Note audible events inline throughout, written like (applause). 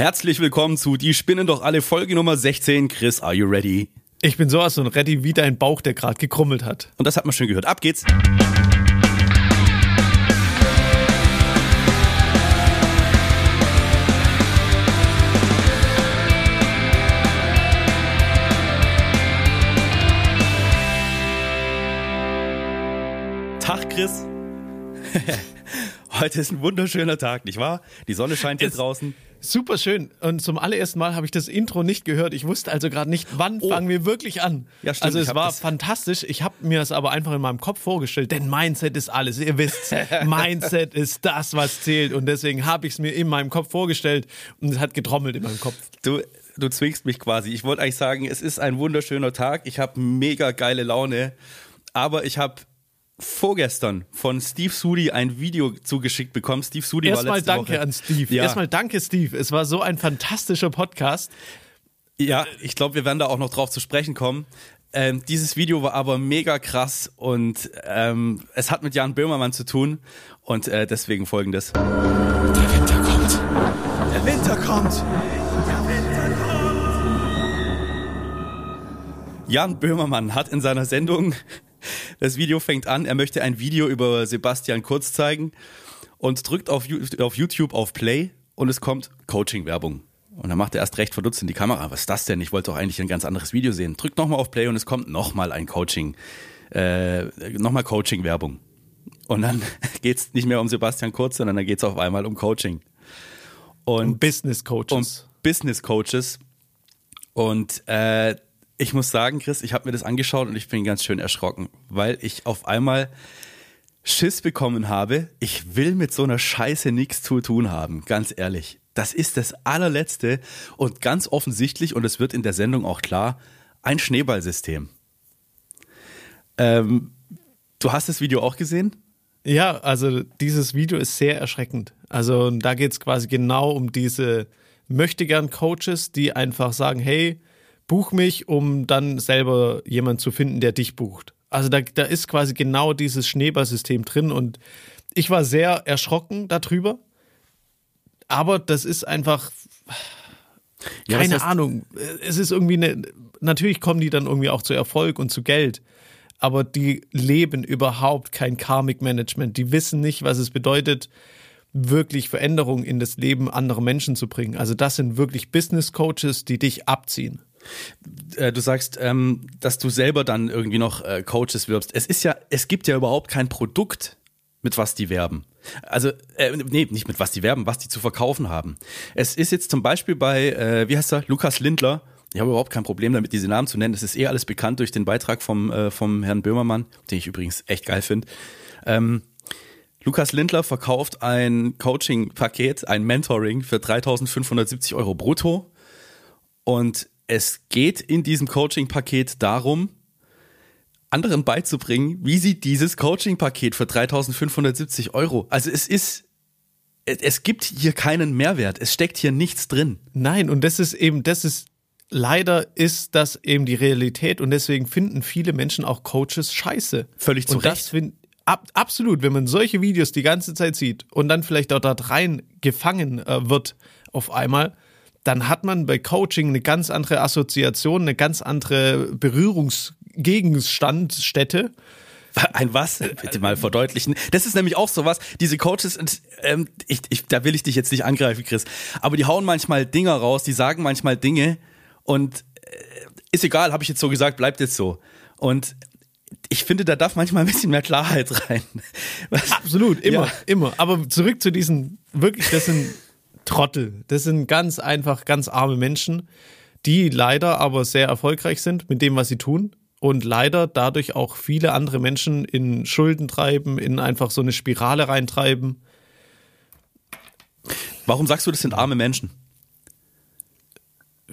Herzlich willkommen zu Die Spinnen doch alle Folge Nummer 16. Chris, are you ready? Ich bin sowas und ready wie dein Bauch, der gerade gekrummelt hat. Und das hat man schon gehört. Ab geht's. Tag, Chris. Heute ist ein wunderschöner Tag, nicht wahr? Die Sonne scheint hier Es- draußen. Super schön. Und zum allerersten Mal habe ich das Intro nicht gehört. Ich wusste also gerade nicht, wann Oh. fangen wir wirklich an. Ja, stimmt. Also es war fantastisch. Ich habe mir das aber einfach in meinem Kopf vorgestellt, denn Mindset ist alles. Ihr wisst, (laughs) Mindset ist das, was zählt. Und deswegen habe ich es mir in meinem Kopf vorgestellt und es hat getrommelt in meinem Kopf. Du, du zwingst mich quasi. Ich wollte eigentlich sagen, es ist ein wunderschöner Tag. Ich habe mega geile Laune. Aber ich habe vorgestern von Steve Sudi ein Video zugeschickt bekommen. Steve Sudi war Erstmal letzte danke Woche. an Steve. Ja, Erstmal danke, Steve. Es war so ein fantastischer Podcast. ja ich glaube, wir werden da auch noch drauf zu sprechen kommen. Ähm, dieses Video war aber mega krass und ähm, es hat mit Jan Böhmermann zu tun und äh, deswegen folgendes. Der Winter kommt. Der Winter kommt! Jan Böhmermann hat in seiner Sendung, das Video fängt an, er möchte ein Video über Sebastian Kurz zeigen und drückt auf, auf YouTube auf Play und es kommt Coaching-Werbung. Und dann macht er erst recht verdutzt in die Kamera. Was ist das denn? Ich wollte doch eigentlich ein ganz anderes Video sehen. Drückt nochmal auf Play und es kommt nochmal ein Coaching, äh, nochmal Coaching-Werbung. Und dann (laughs) geht's nicht mehr um Sebastian Kurz, sondern dann geht's auf einmal um Coaching. Und Business Coaches. und Business Coaches. Und äh, ich muss sagen, Chris, ich habe mir das angeschaut und ich bin ganz schön erschrocken, weil ich auf einmal Schiss bekommen habe. Ich will mit so einer Scheiße nichts zu tun haben, ganz ehrlich. Das ist das allerletzte und ganz offensichtlich, und es wird in der Sendung auch klar, ein Schneeballsystem. Ähm, du hast das Video auch gesehen? Ja, also dieses Video ist sehr erschreckend. Also da geht es quasi genau um diese möchtegern Coaches, die einfach sagen, hey, buch mich, um dann selber jemand zu finden, der dich bucht. Also da, da ist quasi genau dieses Schneeballsystem drin und ich war sehr erschrocken darüber. Aber das ist einfach, Ja, keine heißt- Ahnung. Es ist irgendwie eine. Natürlich kommen die dann irgendwie auch zu Erfolg und zu Geld. Aber die leben überhaupt kein Karmic Management. Die wissen nicht, was es bedeutet, wirklich Veränderungen in das Leben anderer Menschen zu bringen. Also das sind wirklich Business Coaches, die dich abziehen. Äh, du sagst, ähm, dass du selber dann irgendwie noch äh, Coaches wirbst. Es ist ja, es gibt ja überhaupt kein Produkt, mit was die werben. Also, äh, nee, nicht mit was die werben, was die zu verkaufen haben. Es ist jetzt zum Beispiel bei, äh, wie heißt er, Lukas Lindler. Ich habe überhaupt kein Problem damit, diese Namen zu nennen. Das ist eh alles bekannt durch den Beitrag vom, äh, vom Herrn Böhmermann, den ich übrigens echt geil finde. Ähm, Lukas Lindler verkauft ein Coaching-Paket, ein Mentoring für 3.570 Euro brutto. Und es geht in diesem Coaching-Paket darum, anderen beizubringen, wie sie dieses Coaching-Paket für 3.570 Euro, also es ist, es, gibt hier keinen Mehrwert, es steckt hier nichts drin. Nein, und das ist eben, das ist, leider ist das eben die Realität und deswegen finden viele Menschen auch Coaches scheiße. Völlig zu und das Recht. find, ab, absolut, wenn man solche Videos die ganze Zeit sieht und dann vielleicht auch da rein gefangen äh, wird auf einmal, dann hat man bei Coaching eine ganz andere Assoziation, eine ganz andere Berührungsgegenstandstätte. Ein was? Bitte mal verdeutlichen. Das ist nämlich auch sowas, diese Coaches, ähm, ich, ich, da will ich dich jetzt nicht angreifen, Chris, aber die hauen manchmal Dinger raus, die sagen manchmal Dinge und äh, ist egal, habe ich jetzt so gesagt, bleibt jetzt so. Und ich finde, da darf manchmal ein bisschen mehr Klarheit rein. Was- Absolut, immer, Ja. immer. Aber zurück zu diesen, wirklich, das sind Trottel. Das sind ganz einfach, ganz arme Menschen, die leider aber sehr erfolgreich sind mit dem, was sie tun. Und leider dadurch auch viele andere Menschen in Schulden treiben, in einfach so eine Spirale reintreiben. Warum sagst du, das sind arme Menschen,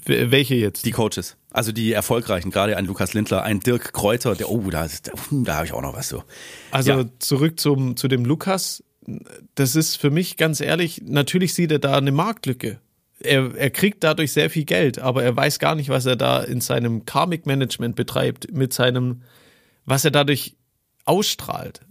Welche jetzt? die Coaches? Also die erfolgreichen, gerade ein Lukas Lindler, ein Dirk Kräuter, der, oh, da, ist- da habe ich auch noch was so. Also Ja. zurück zum, zu dem Lukas. Das ist für mich ganz ehrlich, natürlich sieht er da eine Marktlücke. Er, er kriegt dadurch sehr viel Geld, aber er weiß gar nicht, was er da in seinem Karmic Management betreibt, mit seinem, was er dadurch ausstrahlt.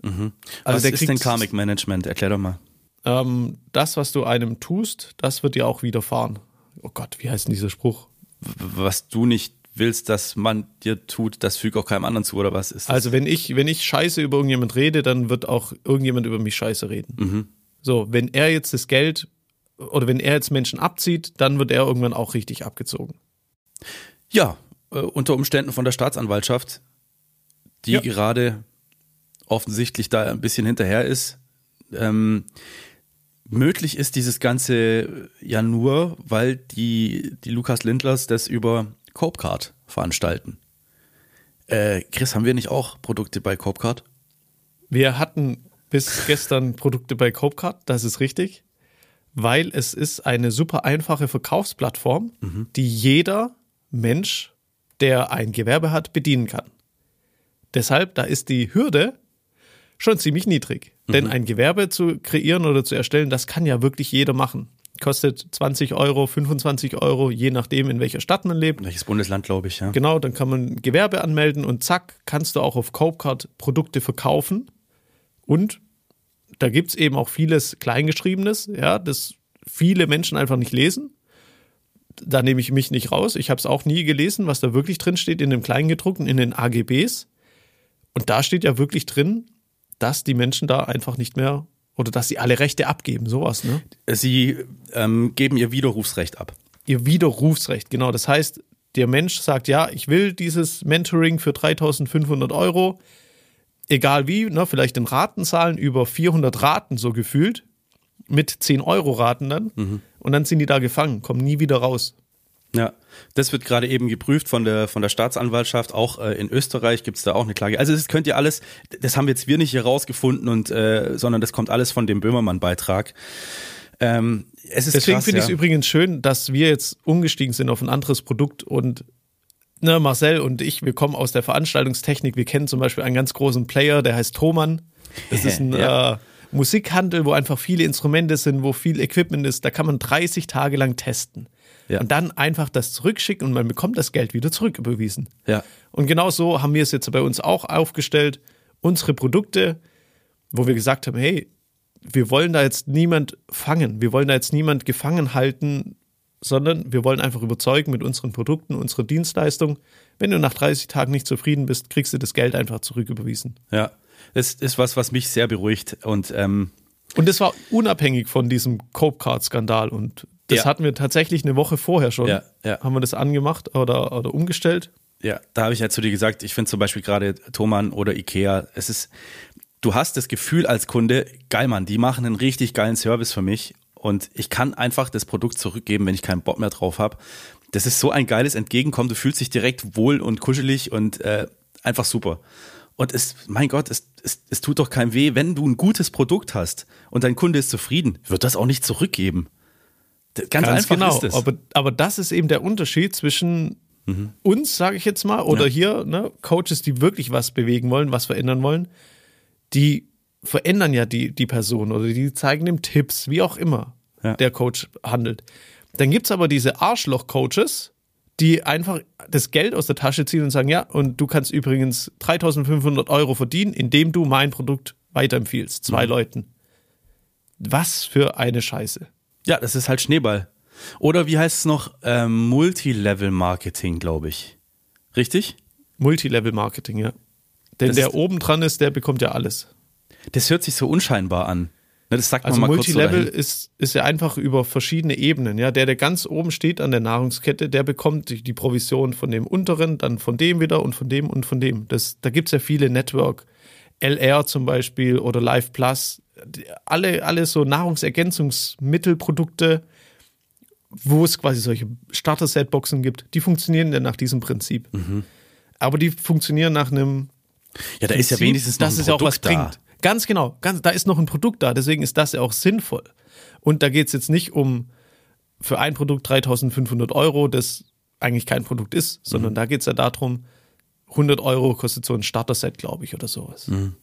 Also was ist denn Karmic Management? Erklär doch mal. Ähm, das, was du einem tust, das wird dir auch widerfahren. oh Gott, wie heißt denn dieser Spruch? Was du nicht willst, dass man dir tut, das fügt auch keinem anderen zu, oder was ist das? Also wenn ich, wenn ich scheiße über irgendjemand rede, dann wird auch irgendjemand über mich scheiße reden. Mhm. So, wenn er jetzt das Geld oder wenn er jetzt Menschen abzieht, dann wird er irgendwann auch richtig abgezogen. Ja, äh, unter Umständen von der Staatsanwaltschaft, die Ja. gerade offensichtlich da ein bisschen hinterher ist. Ähm, möglich ist dieses Ganze ja nur, weil die, die Lukas Lindlers das über Copecard veranstalten. Äh, Chris, haben wir nicht auch Produkte bei Copecard? Wir hatten bis gestern Produkte bei Copecard, das ist richtig, weil es ist eine super einfache Verkaufsplattform, die jeder Mensch, der ein Gewerbe hat, bedienen kann. Deshalb, da ist die Hürde schon ziemlich niedrig. Denn ein Gewerbe zu kreieren oder zu erstellen, das kann ja wirklich jeder machen. Kostet 20 Euro, 25 Euro, je nachdem, in welcher Stadt man lebt. Welches Bundesland, glaube ich, ja. Genau, dann kann man Gewerbe anmelden und zack, kannst du auch auf Copecard Produkte verkaufen. Und da gibt es eben auch vieles Kleingeschriebenes, ja, das viele Menschen einfach nicht lesen. Da nehme ich mich nicht raus. Ich habe es auch nie gelesen, was da wirklich drin steht in dem Kleingedruckten, in den AGBs. Und da steht ja wirklich drin, dass die Menschen da einfach nicht mehr oder dass sie alle Rechte abgeben, sowas, ne? Sie ähm, geben ihr Widerrufsrecht ab. ihr Widerrufsrecht. Genau, das heißt, der Mensch sagt, ja, ich will dieses Mentoring für 3500 Euro, egal wie, ne, vielleicht in Ratenzahlen über 400 Raten so gefühlt, mit 10 Euro Raten dann. Und dann sind die da gefangen, kommen nie wieder raus. Ja, das wird gerade eben geprüft von der von der Staatsanwaltschaft. Auch äh, in Österreich gibt es da auch eine Klage. Also das könnt ihr alles, das haben jetzt wir nicht hier rausgefunden und äh, sondern das kommt alles von dem Böhmermann-Beitrag. Ähm, es ist Deswegen finde ich es übrigens schön, dass wir jetzt umgestiegen sind auf ein anderes Produkt und ne, Marcel und ich, wir kommen aus der Veranstaltungstechnik. Wir kennen zum Beispiel einen ganz großen Player, der heißt Thomann. Das ist ein (laughs) Ja. äh, Musikhandel, wo einfach viele Instrumente sind, wo viel Equipment ist. Da kann man 30 Tage lang testen. Ja. Und dann einfach das zurückschicken und man bekommt das Geld wieder zurücküberwiesen. Ja. Und genau so haben wir es jetzt bei uns auch aufgestellt. Unsere Produkte, wo wir gesagt haben, hey, wir wollen da jetzt niemand fangen, wir wollen da jetzt niemand gefangen halten, sondern wir wollen einfach überzeugen mit unseren Produkten, unserer Dienstleistung. Wenn du nach 30 Tagen nicht zufrieden bist, kriegst du das Geld einfach zurücküberwiesen. Ja, das ist was, was mich sehr beruhigt und ähm, Und das war unabhängig von diesem Cope-Card-Skandal. Und das Ja. hatten wir tatsächlich eine Woche vorher schon. Ja, ja. Haben wir das angemacht oder, oder umgestellt. Ja, da habe ich ja zu dir gesagt, ich finde zum Beispiel gerade Thomann oder Ikea, es ist, du hast das Gefühl als Kunde, geil Mann, die machen einen richtig geilen Service für mich und ich kann einfach das Produkt zurückgeben, wenn ich keinen Bock mehr drauf habe. Das ist so ein geiles Entgegenkommen, du fühlst dich direkt wohl und kuschelig und äh, einfach super. Und es, mein Gott, es, es, es tut doch keinem weh, wenn du ein gutes Produkt hast und dein Kunde ist zufrieden, wird das auch nicht zurückgeben. D- Ganz, einfach genau. ist es. Aber, aber das ist eben der Unterschied zwischen uns, sage ich jetzt mal, oder Ja. hier, ne, Coaches, die wirklich was bewegen wollen, was verändern wollen, die verändern ja die, die Person oder die zeigen dem Tipps, wie auch immer Ja. der Coach handelt. Dann gibt's aber diese Arschloch-Coaches, die einfach das Geld aus der Tasche ziehen und sagen, ja, und du kannst übrigens 3500 Euro verdienen, indem du mein Produkt weiterempfiehlst, zwei Mhm. Leuten. Was für eine Scheiße. Ja, das ist halt Schneeball. Oder wie heißt es noch? Ähm, Multilevel-Marketing, glaube ich. Richtig? Multilevel-Marketing, ja. Denn Das der oben dran ist, der bekommt ja alles. Das hört sich so unscheinbar an. Ne, das sagt Also man mal kurz so Multilevel ist, ist ja einfach über verschiedene Ebenen. Ja, der, der ganz oben steht an der Nahrungskette, der bekommt die, die Provision von dem unteren, dann von dem wieder und von dem und von dem. Das, da gibt's ja viele Network, LR zum Beispiel oder Life Plus, alle, alle so Nahrungsergänzungsmittelprodukte, wo es quasi solche Starter-Set-Boxen gibt, die funktionieren dann nach diesem Prinzip. Mhm. Aber die funktionieren nach einem Ja, da ist ja Prinzip, wenigstens noch dass ein es ja auch was Produkt da. bringt. Ganz genau, ganz, da ist noch ein Produkt da, deswegen ist das ja auch sinnvoll. Und da geht es jetzt nicht um für ein Produkt 3500 Euro, das eigentlich kein Produkt ist, sondern Mhm. da geht es ja darum, 100 Euro kostet so ein Starter-Set, glaube ich, oder sowas. Mhm.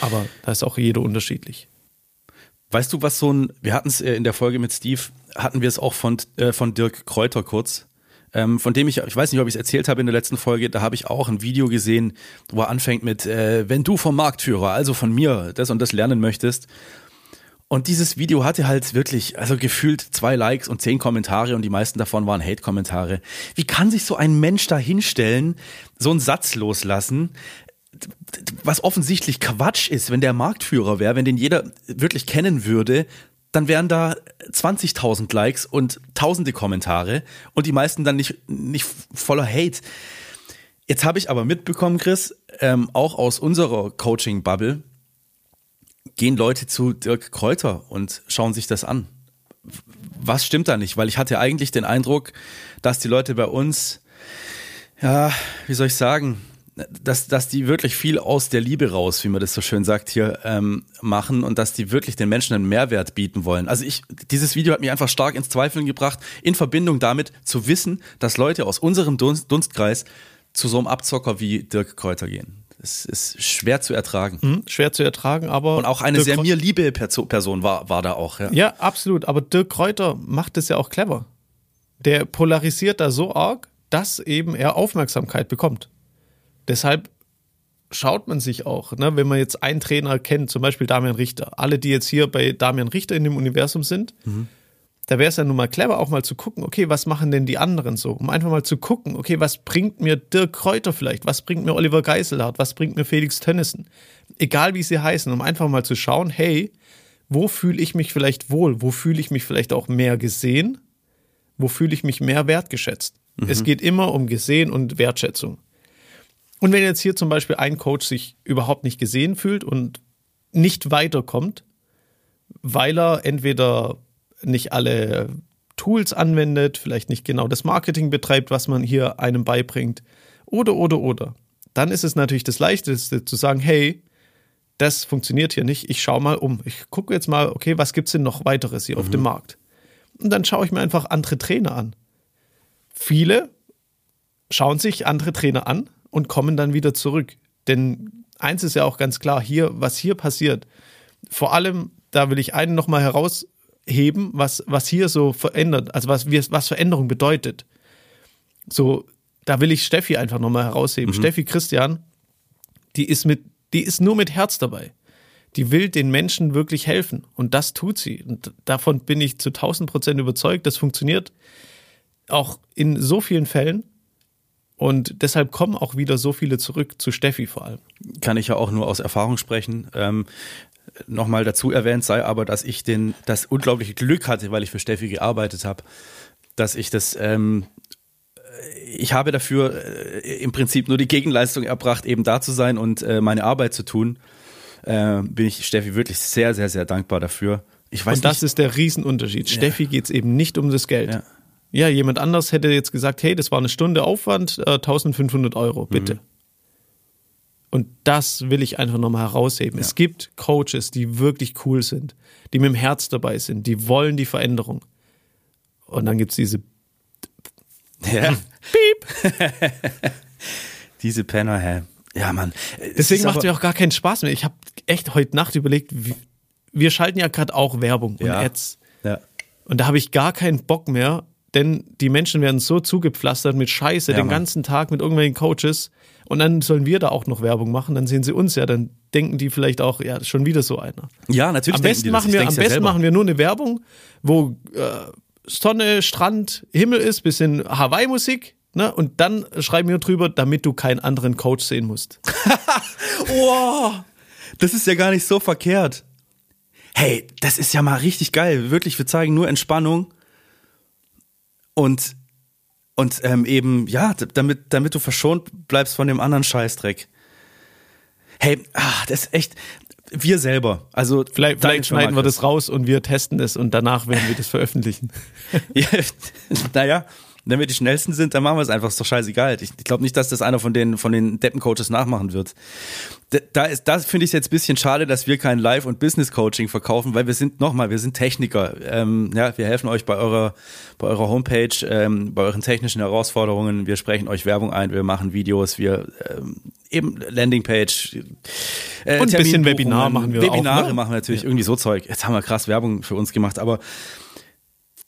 Aber da ist auch jeder unterschiedlich. Weißt du, was so ein, wir hatten es äh, in der Folge mit Steve, hatten wir es auch von, äh, von Dirk Kräuter kurz, ähm, von dem ich, ich weiß nicht, ob ich es erzählt habe in der letzten Folge, da habe ich auch ein Video gesehen, wo er anfängt mit, äh, wenn du vom Marktführer, also von mir, das und das lernen möchtest. Und dieses Video hatte halt wirklich, also gefühlt zwei Likes und zehn Kommentare und die meisten davon waren Hate-Kommentare. Wie kann sich so ein Mensch da hinstellen, so einen Satz loslassen, was offensichtlich Quatsch ist, wenn der Marktführer wäre, wenn den jeder wirklich kennen würde, dann wären da 20.000 Likes und tausende Kommentare und die meisten dann nicht, nicht voller Hate. Jetzt habe ich aber mitbekommen, Chris, ähm, auch aus unserer Coaching-Bubble, gehen Leute zu Dirk Kräuter und schauen sich das an. Was stimmt da nicht? Weil ich hatte eigentlich den Eindruck, dass die Leute bei uns, ja, wie soll ich sagen, dass, dass die wirklich viel aus der Liebe raus, wie man das so schön sagt, hier ähm, machen und dass die wirklich den Menschen einen Mehrwert bieten wollen. Also ich, dieses Video hat mich einfach stark ins Zweifeln gebracht, in Verbindung damit zu wissen, dass Leute aus unserem Dunst, Dunstkreis zu so einem Abzocker wie Dirk Kräuter gehen. Es ist schwer zu ertragen. Mhm, schwer zu ertragen, aber. Und auch eine Dirk sehr mir liebe Person war, war da auch. Ja. ja, absolut. Aber Dirk Kräuter macht es ja auch clever. Der polarisiert da so arg, dass eben er Aufmerksamkeit bekommt. Deshalb schaut man sich auch, ne, wenn man jetzt einen Trainer kennt, zum Beispiel Damian Richter, alle, die jetzt hier bei Damian Richter in dem Universum sind, mhm. da wäre es ja nun mal clever, auch mal zu gucken, okay, was machen denn die anderen so? Um einfach mal zu gucken, okay, was bringt mir Dirk Kräuter vielleicht? Was bringt mir Oliver Geiselhardt? Was bringt mir Felix Tönnissen? Egal wie sie heißen, um einfach mal zu schauen, hey, wo fühle ich mich vielleicht wohl? Wo fühle ich mich vielleicht auch mehr gesehen? Wo fühle ich mich mehr wertgeschätzt? Mhm. Es geht immer um Gesehen und Wertschätzung. Und wenn jetzt hier zum Beispiel ein Coach sich überhaupt nicht gesehen fühlt und nicht weiterkommt, weil er entweder nicht alle Tools anwendet, vielleicht nicht genau das Marketing betreibt, was man hier einem beibringt, oder, oder, oder, dann ist es natürlich das Leichteste zu sagen, hey, das funktioniert hier nicht, ich schaue mal um. Ich gucke jetzt mal, okay, was gibt es denn noch weiteres hier mhm. auf dem mhm. Markt? Und dann schaue ich mir einfach andere Trainer an. Viele schauen sich andere Trainer an, und kommen dann wieder zurück. Denn eins ist ja auch ganz klar, hier, was hier passiert, vor allem, da will ich einen nochmal herausheben, was, was hier so verändert, also was, was Veränderung bedeutet. So, da will ich Steffi einfach nochmal herausheben. Mhm. Steffi Christian, die ist mit, die ist nur mit Herz dabei. Die will den Menschen wirklich helfen. Und das tut sie. Und davon bin ich zu 1000 Prozent überzeugt. Das funktioniert auch in so vielen Fällen. Und deshalb kommen auch wieder so viele zurück zu Steffi vor allem. Kann ich ja auch nur aus Erfahrung sprechen. Ähm, Nochmal dazu erwähnt sei aber, dass ich den, das unglaubliche Glück hatte, weil ich für Steffi gearbeitet habe, dass ich das, ähm, ich habe dafür äh, im Prinzip nur die Gegenleistung erbracht, eben da zu sein und äh, meine Arbeit zu tun. Äh, bin ich Steffi wirklich sehr, sehr, sehr dankbar dafür. Ich weiß und das nicht, ist der Riesenunterschied. Ja. Steffi geht es eben nicht um das Geld. Ja. Ja, jemand anders hätte jetzt gesagt, hey, das war eine Stunde Aufwand, äh, 1500 Euro, bitte. Mhm. Und das will ich einfach nochmal herausheben. Ja. Es gibt Coaches, die wirklich cool sind, die mit dem Herz dabei sind, die wollen die Veränderung. Und dann gibt es diese ja. (laughs) Piep. diese Penner, hä? Ja, Mann. Deswegen macht mir auch gar keinen Spaß mehr. Ich habe echt heute Nacht überlegt, wir schalten ja gerade auch Werbung und ja. Ads. Ja. Und da habe ich gar keinen Bock mehr, denn die Menschen werden so zugepflastert mit Scheiße ja, den ganzen Tag mit irgendwelchen Coaches und dann sollen wir da auch noch Werbung machen, dann sehen sie uns ja, dann denken die vielleicht auch, ja, schon wieder so einer. Ja, natürlich. Am besten, machen wir, am besten machen wir nur eine Werbung, wo äh, Sonne, Strand, Himmel ist, bisschen Hawaii-Musik, ne? Und dann schreiben wir drüber, damit du keinen anderen Coach sehen musst. (laughs) oh, das ist ja gar nicht so verkehrt. Hey, das ist ja mal richtig geil. Wirklich, wir zeigen nur Entspannung und und ähm, eben ja, damit damit du verschont bleibst von dem anderen Scheißdreck. Hey, ah, das ist echt wir selber. Also vielleicht, vielleicht schneiden wir das raus und wir testen es und danach werden wir das veröffentlichen. (laughs) ja, naja, wenn wir die schnellsten sind, dann machen wir es einfach, ist doch scheißegal. Ich, ich glaube nicht, dass das einer von den, von den Deppencoaches nachmachen wird. Da ist, das finde ich jetzt ein bisschen schade, dass wir kein Live- und Business-Coaching verkaufen, weil wir sind, nochmal, wir sind Techniker. Ähm, ja, wir helfen euch bei eurer, bei eurer Homepage, ähm, bei euren technischen Herausforderungen. Wir sprechen euch Werbung ein, wir machen Videos, wir ähm, eben Landingpage. Äh, und ein bisschen Webinar machen wir Webinare auch, ne? machen wir natürlich, ja. irgendwie so Zeug. Jetzt haben wir krass Werbung für uns gemacht, aber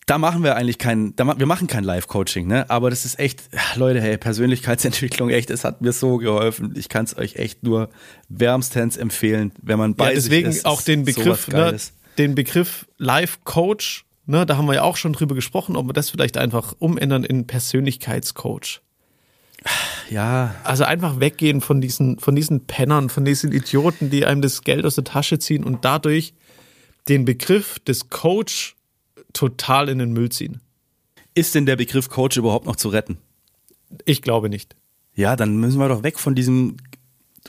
da machen wir eigentlich kein, da, wir machen kein Live-Coaching, ne? Aber das ist echt, Leute, hey, Persönlichkeitsentwicklung, echt, es hat mir so geholfen. Ich kann es euch echt nur wärmstens empfehlen, wenn man bei ja, deswegen sich ist, auch den Begriff, ne, den Begriff Life Coach, ne, da haben wir ja auch schon drüber gesprochen, ob wir das vielleicht einfach umändern in Persönlichkeitscoach. Ja. Also einfach weggehen von diesen, von diesen Pennern, von diesen Idioten, die einem das Geld aus der Tasche ziehen und dadurch den Begriff des Coach total in den Müll ziehen. Ist denn der Begriff Coach überhaupt noch zu retten? Ich glaube nicht. Ja, dann müssen wir doch weg von diesem,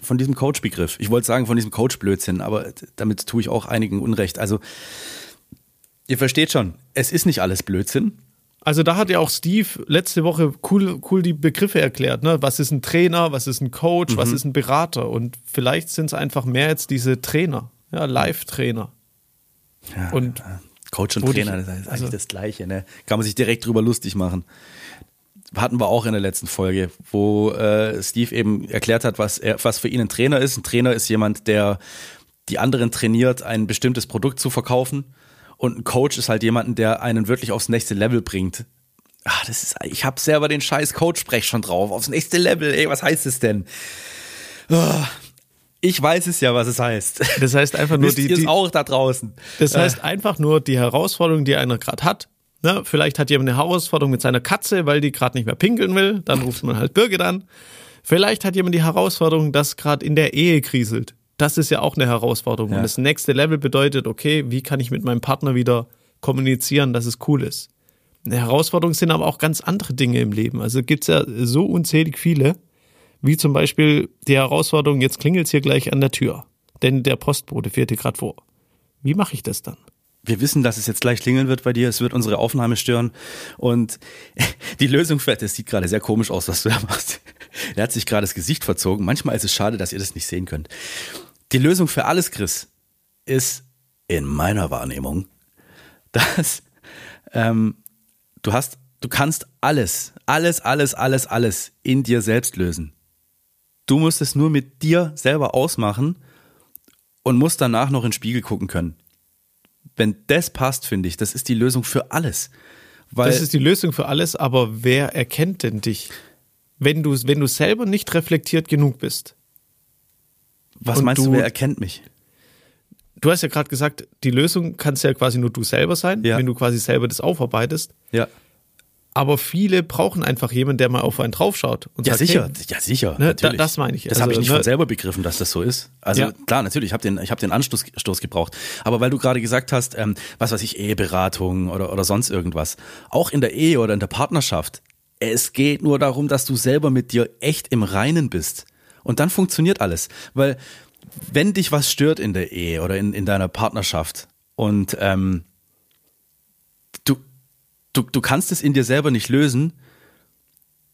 von diesem Coach-Begriff. Ich wollte sagen, von diesem Coach-Blödsinn, aber damit tue ich auch einigen Unrecht. Also, ihr versteht schon, es ist nicht alles Blödsinn. Also da hat ja auch Steve letzte Woche cool, cool die Begriffe erklärt. Ne? Was ist ein Trainer, was ist ein Coach, mhm. was ist ein Berater? Und vielleicht sind es einfach mehr jetzt diese Trainer, ja, Live-Trainer. Ja, und Coach und Trainer, das ist eigentlich also, das Gleiche. Ne? Kann man sich direkt drüber lustig machen. Hatten wir auch in der letzten Folge, wo äh, Steve eben erklärt hat, was, er, was für ihn ein Trainer ist. Ein Trainer ist jemand, der die anderen trainiert, ein bestimmtes Produkt zu verkaufen. Und ein Coach ist halt jemanden, der einen wirklich aufs nächste Level bringt. Ah, das ist, ich habe selber den scheiß Coach-Sprech schon drauf. Aufs nächste Level, ey, was heißt es denn? Oh, ich weiß es ja, was es heißt. Das heißt einfach nur die, die auch da draußen. Das heißt einfach nur die Herausforderung, die einer gerade hat. Ne? Vielleicht hat jemand eine Herausforderung mit seiner Katze, weil die gerade nicht mehr pinkeln will. Dann ruft man halt Birgit an. Vielleicht hat jemand die Herausforderung, dass gerade in der Ehe kriselt das ist ja auch eine Herausforderung. Ja. Und das nächste Level bedeutet, okay, wie kann ich mit meinem Partner wieder kommunizieren, dass es cool ist. Eine Herausforderung sind aber auch ganz andere Dinge im Leben. Also gibt es ja so unzählig viele, wie zum Beispiel die Herausforderung, jetzt klingelt es hier gleich an der Tür, denn der Postbote fährt hier gerade vor. Wie mache ich das dann? wir wissen, dass es jetzt gleich klingeln wird bei dir, es wird unsere Aufnahme stören. Und (laughs) die Lösung für das sieht gerade sehr komisch aus, was du da machst. Er hat sich gerade das Gesicht verzogen. Manchmal ist es schade, dass ihr das nicht sehen könnt. Die Lösung für alles, Chris, ist in meiner Wahrnehmung, (laughs) dass ähm, du hast, du kannst alles, alles, alles, alles, alles in dir selbst lösen. Du musst es nur mit dir selber ausmachen und musst danach noch in den Spiegel gucken können. Wenn das passt, finde ich, das ist die Lösung für alles. Weil das ist die Lösung für alles, aber wer erkennt denn dich? Wenn du, wenn du selber nicht reflektiert genug bist, was meinst du, wer erkennt mich? Du hast ja gerade gesagt, die Lösung kannst ja quasi nur du selber sein, ja. wenn du quasi selber das aufarbeitest. Ja. Aber viele brauchen einfach jemanden, der mal auf einen draufschaut. Und ja, sagt, sicher, hey, ja, sicher. Ne, da, das meine ich. Das also, habe ich nicht ne, von selber begriffen, dass das so ist. Also ja. klar, natürlich, ich habe den, ich hab den Anstoß Stoß gebraucht. Aber weil du gerade gesagt hast, ähm, was weiß ich, Eheberatung oder, oder sonst irgendwas. Auch in der Ehe oder in der Partnerschaft. Es geht nur darum, dass du selber mit dir echt im Reinen bist. Und dann funktioniert alles. Weil wenn dich was stört in der Ehe oder in, in deiner Partnerschaft und ähm, du, du kannst es in dir selber nicht lösen,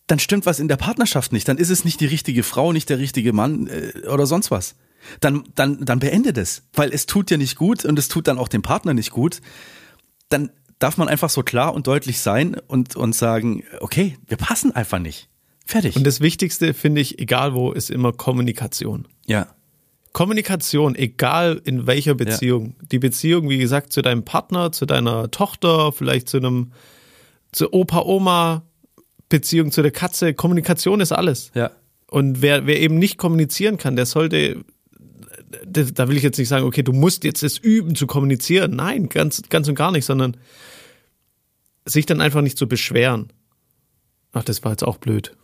dann stimmt was in der Partnerschaft nicht. Dann ist es nicht die richtige Frau, nicht der richtige Mann äh, oder sonst was. Dann, dann, dann beende das, weil es tut dir nicht gut und es tut dann auch dem Partner nicht gut. Dann darf man einfach so klar und deutlich sein und, und sagen, okay, wir passen einfach nicht. Fertig. Und das Wichtigste finde ich, egal wo, ist immer Kommunikation. Ja. Kommunikation, egal in welcher Beziehung. Ja. Die Beziehung, wie gesagt, zu deinem Partner, zu deiner Tochter, vielleicht zu einem, zu Opa, Oma, Beziehung zu der Katze. Kommunikation ist alles. Ja. Und wer, wer eben nicht kommunizieren kann, der sollte, da will ich jetzt nicht sagen, okay, du musst jetzt es üben zu kommunizieren. Nein, ganz, ganz und gar nicht, sondern sich dann einfach nicht zu beschweren. Ach, das war jetzt auch blöd.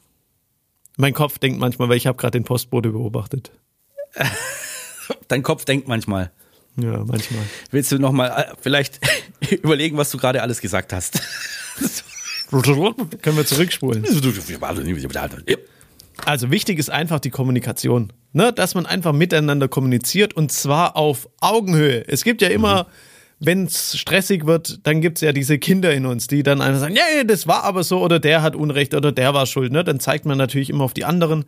Mein Kopf denkt manchmal, weil ich habe gerade den Postbote beobachtet. (laughs) Dein Kopf denkt manchmal. Ja, manchmal. Willst du nochmal äh, vielleicht (laughs) überlegen, was du gerade alles gesagt hast? Können wir zurückspulen. (laughs) Also wichtig ist einfach die Kommunikation. Ne? Dass man einfach miteinander kommuniziert und zwar auf Augenhöhe. Es gibt ja immer. Mhm wenn es stressig wird, dann gibt es ja diese Kinder in uns, die dann einfach sagen, ja, das war aber so oder der hat Unrecht oder der war schuld. Ne? Dann zeigt man natürlich immer auf die anderen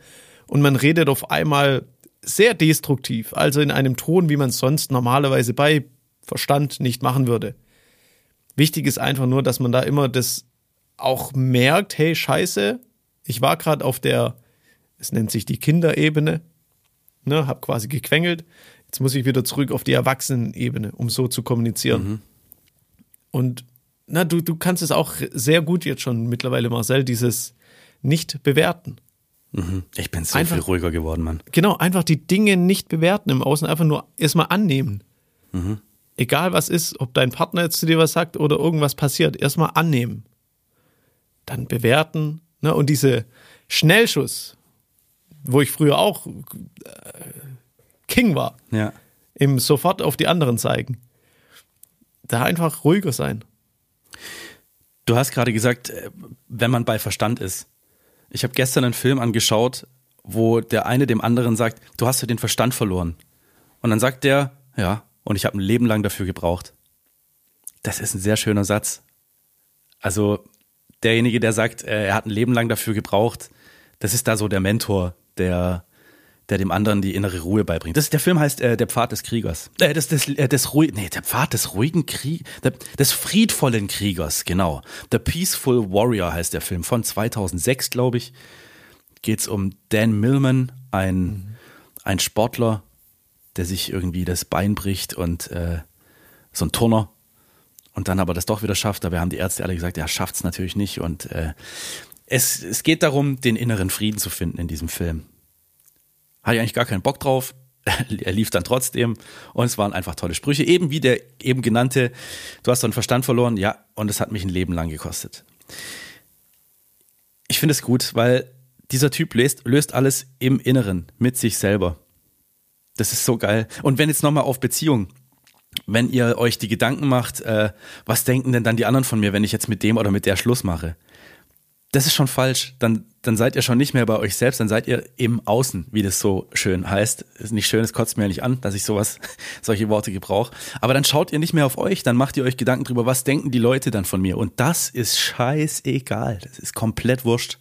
und man redet auf einmal sehr destruktiv, also in einem Ton, wie man es sonst normalerweise bei Verstand nicht machen würde. Wichtig ist einfach nur, dass man da immer das auch merkt, hey, scheiße, ich war gerade auf der, es nennt sich die Kinderebene, ne, hab quasi gequengelt, Jetzt muss ich wieder zurück auf die Erwachsenenebene, um so zu kommunizieren. Mhm. Und na, du, du kannst es auch sehr gut jetzt schon mittlerweile, Marcel, dieses nicht bewerten. Mhm. Ich bin so einfach, viel ruhiger geworden, Mann. Genau, einfach die Dinge nicht bewerten im Außen, einfach nur erstmal annehmen. Mhm. egal was ist, ob dein Partner jetzt zu dir was sagt oder irgendwas passiert, erstmal annehmen. Dann bewerten. Ne? Und diese Schnellschuss, wo ich früher auch äh, King war, Ja. im sofort auf die anderen zeigen. Da einfach ruhiger sein. Du hast gerade gesagt, äh, wenn man bei Verstand ist. Ich habe gestern einen Film angeschaut, wo der eine dem anderen sagt, du hast ja den Verstand verloren. Und dann sagt der, ja, und ich habe ein Leben lang dafür gebraucht. Das ist ein sehr schöner Satz. Also derjenige, der sagt, äh, er hat ein Leben lang dafür gebraucht, das ist da so der Mentor, der, der dem anderen die innere Ruhe beibringt. Das, der Film heißt äh, Der Pfad des Kriegers. Äh, des, des, äh, des Ruhi nee, der Pfad des ruhigen Krieg, der, des friedvollen Kriegers, genau. The Peaceful Warrior heißt der Film von 2006, glaube ich. Geht's um Dan Millman, ein, ein Sportler, der sich irgendwie das Bein bricht und äh, so ein Turner und dann aber das doch wieder schafft. Dabei haben die Ärzte alle gesagt, er schafft's natürlich nicht. Und äh, es, es geht darum, den inneren Frieden zu finden in diesem Film. Hatte ich eigentlich gar keinen Bock drauf. (laughs) er lief dann trotzdem und es waren einfach tolle Sprüche. Eben wie der eben genannte, du hast deinen Verstand verloren, ja, und es hat mich ein Leben lang gekostet. Ich finde es gut, weil dieser Typ löst, löst alles im Inneren mit sich selber. Das ist so geil. Und wenn jetzt nochmal auf Beziehung, wenn ihr euch die Gedanken macht, äh, was denken denn dann die anderen von mir, wenn ich jetzt mit dem oder mit der Schluss mache? Das ist schon falsch. Dann, dann seid ihr schon nicht mehr bei euch selbst, dann seid ihr im Außen, wie das so schön heißt. Ist nicht schön, es kotzt mir ja nicht an, dass ich sowas, (laughs) solche Worte gebrauche. Aber dann schaut ihr nicht mehr auf euch, dann macht ihr euch Gedanken drüber, was denken die Leute dann von mir. Und das ist scheißegal. Das ist komplett wurscht.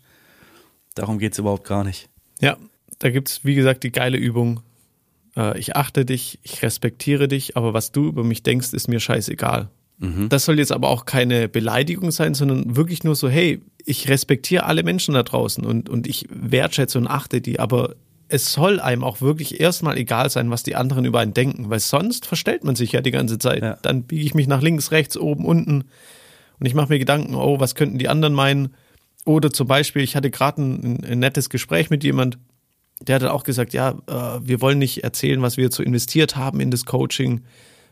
Darum geht's überhaupt gar nicht. Ja, da gibt's wie gesagt, die geile Übung. Äh, Ich achte dich, ich respektiere dich, aber was du über mich denkst, ist mir scheißegal. Das soll jetzt aber auch keine Beleidigung sein, sondern wirklich nur so, hey, ich respektiere alle Menschen da draußen und, und ich wertschätze und achte die, aber es soll einem auch wirklich erstmal egal sein, was die anderen über einen denken, weil sonst verstellt man sich ja die ganze Zeit. Ja. Dann biege ich mich nach links, rechts, oben, unten und ich mache mir Gedanken, oh, was könnten die anderen meinen? Oder zum Beispiel, ich hatte gerade ein, ein nettes Gespräch mit jemand, der hat dann auch gesagt, ja, äh, wir wollen nicht erzählen, was wir so investiert haben in das Coaching,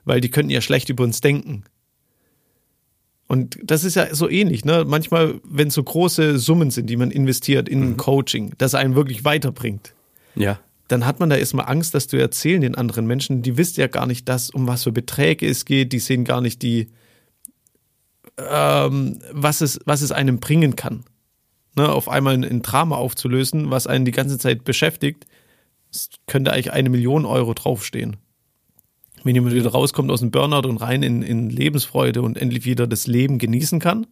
weil die könnten ja schlecht über uns denken. Und das ist ja so ähnlich, ne? Manchmal, wenn es so große Summen sind, die man investiert in ein Coaching, das einen wirklich weiterbringt, Ja. dann hat man da erstmal Angst, dass du erzählen den anderen Menschen, die wissen ja gar nicht das, um was für Beträge es geht, die sehen gar nicht die, ähm, was, es, was es einem bringen kann. Ne, auf einmal ein, ein Drama aufzulösen, was einen die ganze Zeit beschäftigt, es könnte eigentlich eine Million Euro draufstehen. Wenn jemand wieder rauskommt aus dem Burnout und rein in, in Lebensfreude und endlich wieder das Leben genießen kann,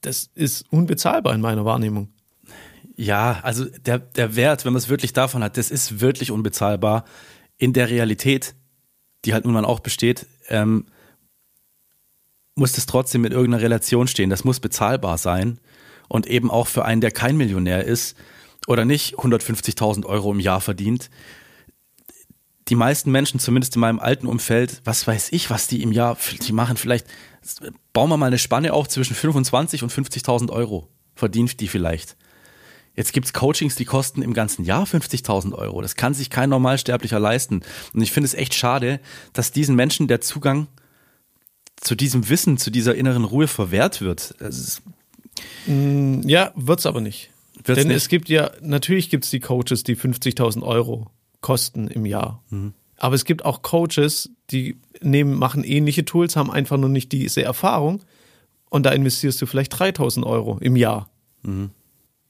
das ist unbezahlbar in meiner Wahrnehmung. Ja, also der, der Wert, wenn man es wirklich davon hat, das ist wirklich unbezahlbar. In der Realität, die halt nun mal auch besteht, ähm, muss das trotzdem mit irgendeiner Relation stehen. Das muss bezahlbar sein. Und eben auch für einen, der kein Millionär ist oder nicht 150.000 Euro im Jahr verdient. Die meisten Menschen, zumindest in meinem alten Umfeld, was weiß ich, was die im Jahr, die machen vielleicht, bauen wir mal eine Spanne auf zwischen 25 und 50.000 Euro. Verdient die vielleicht. Jetzt gibt's Coachings, die kosten im ganzen Jahr 50.000 Euro. Das kann sich kein Normalsterblicher leisten. Und ich finde es echt schade, dass diesen Menschen der Zugang zu diesem Wissen, zu dieser inneren Ruhe verwehrt wird. Ist, Ja, wird's aber nicht. Wird's Denn nicht? es gibt ja, natürlich gibt's die Coaches, die 50.000 Euro kosten im Jahr. Aber es gibt auch Coaches, die nehmen, machen ähnliche Tools, haben einfach nur nicht diese Erfahrung. Und da investierst du vielleicht 3.000 Euro im Jahr.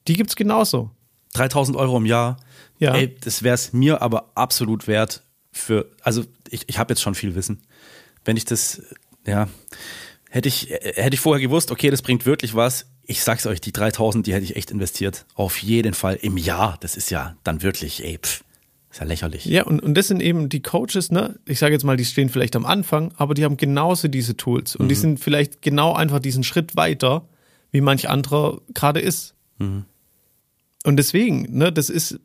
Die gibt's genauso. 3000 Euro im Jahr. Ja. Ey, das wäre es mir aber absolut wert für, also ich, ich habe jetzt schon viel Wissen. Wenn ich das, ja, hätte ich, hätte ich vorher gewusst, okay, das bringt wirklich was. Ich sag's euch, die 3000, die hätte ich echt investiert. Auf jeden Fall im Jahr. Das ist ja dann wirklich, ey, pff, ist ja lächerlich. Ja, und, und das sind eben die Coaches, ne? Ich sage jetzt mal, die stehen vielleicht am Anfang, aber die haben genauso diese Tools. Und die sind vielleicht genau einfach diesen Schritt weiter, wie manch anderer gerade ist. Und deswegen, ne, das ist,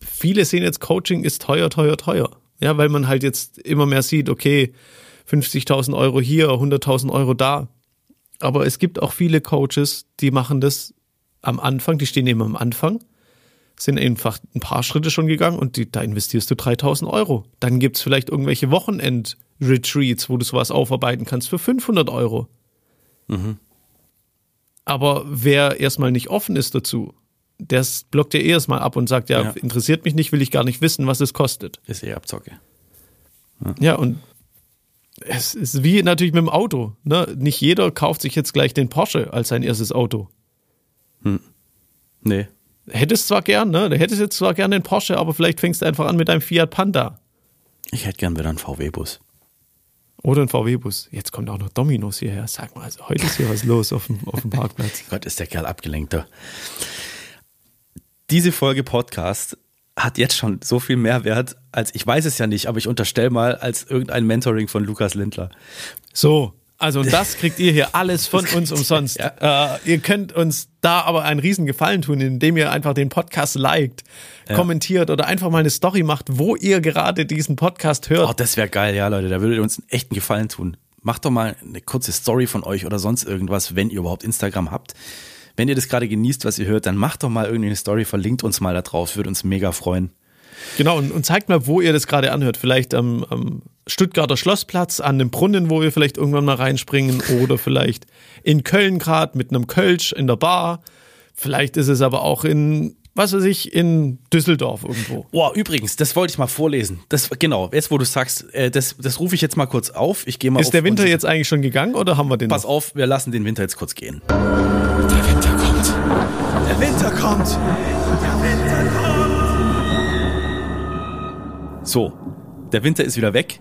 viele sehen jetzt, Coaching ist teuer, teuer, teuer. Ja, weil man halt jetzt immer mehr sieht, okay, 50.000 Euro hier, 100.000 Euro da. Aber es gibt auch viele Coaches, die machen das am Anfang, die stehen eben am Anfang, sind einfach ein paar Schritte schon gegangen und die, da investierst du 3000 Euro. Dann gibt's vielleicht irgendwelche Wochenend Retreats, wo du sowas aufarbeiten kannst für 500 Euro. Mhm. Aber wer erstmal nicht offen ist dazu, der blockt ja erstmal ab und sagt, ja, Ja. interessiert mich nicht, will ich gar nicht wissen, was es kostet. Ist eh Abzocke. Ja, und es ist wie natürlich mit dem Auto. Ne? Nicht jeder kauft sich jetzt gleich den Porsche als sein erstes Auto. Nee. Hättest zwar gern, ne? Du hättest jetzt zwar gern den Porsche, aber vielleicht fängst du einfach an mit deinem Fiat Panda. Ich hätte gern wieder einen VW-Bus. Oder ein VW-Bus. Jetzt kommt auch noch Dominos hierher. Sag mal, also heute ist hier was los auf dem, auf dem Parkplatz. (laughs) Gott, ist der Kerl abgelenkter. Diese Folge Podcast hat jetzt schon so viel Mehrwert, als ich weiß es ja nicht, aber ich unterstelle mal, als irgendein Mentoring von Lukas Lindler. So, also und das kriegt ihr hier alles von uns umsonst. Äh, ihr könnt uns da aber einen riesen Gefallen tun, indem ihr einfach den Podcast liked, kommentiert oder einfach mal eine Story macht, wo ihr gerade diesen Podcast hört. Oh, das wäre geil, ja, Leute. Da würdet ihr uns einen echten Gefallen tun. Macht doch mal eine kurze Story von euch oder sonst irgendwas, wenn ihr überhaupt Instagram habt. Wenn ihr das gerade genießt, was ihr hört, dann macht doch mal irgendwie eine Story, verlinkt uns mal da drauf, würde uns mega freuen. Genau, und, und zeigt mal, wo ihr das gerade anhört. Vielleicht am, am Stuttgarter Schlossplatz, an einem Brunnen, wo wir vielleicht irgendwann mal reinspringen oder vielleicht in Köln gerade mit einem Kölsch in der Bar. Vielleicht ist es aber auch in, was weiß ich, in Düsseldorf irgendwo. Oh, übrigens, das wollte ich mal vorlesen. Das, genau, jetzt wo du sagst, äh, das, das rufe ich jetzt mal kurz auf. Ich gehe mal Ist auf der Winter jetzt eigentlich schon gegangen oder haben wir den Pass noch? auf, wir lassen den Winter jetzt kurz gehen. Der Winter kommt. Der Winter kommt. Der Winter kommt. So, der Winter ist wieder weg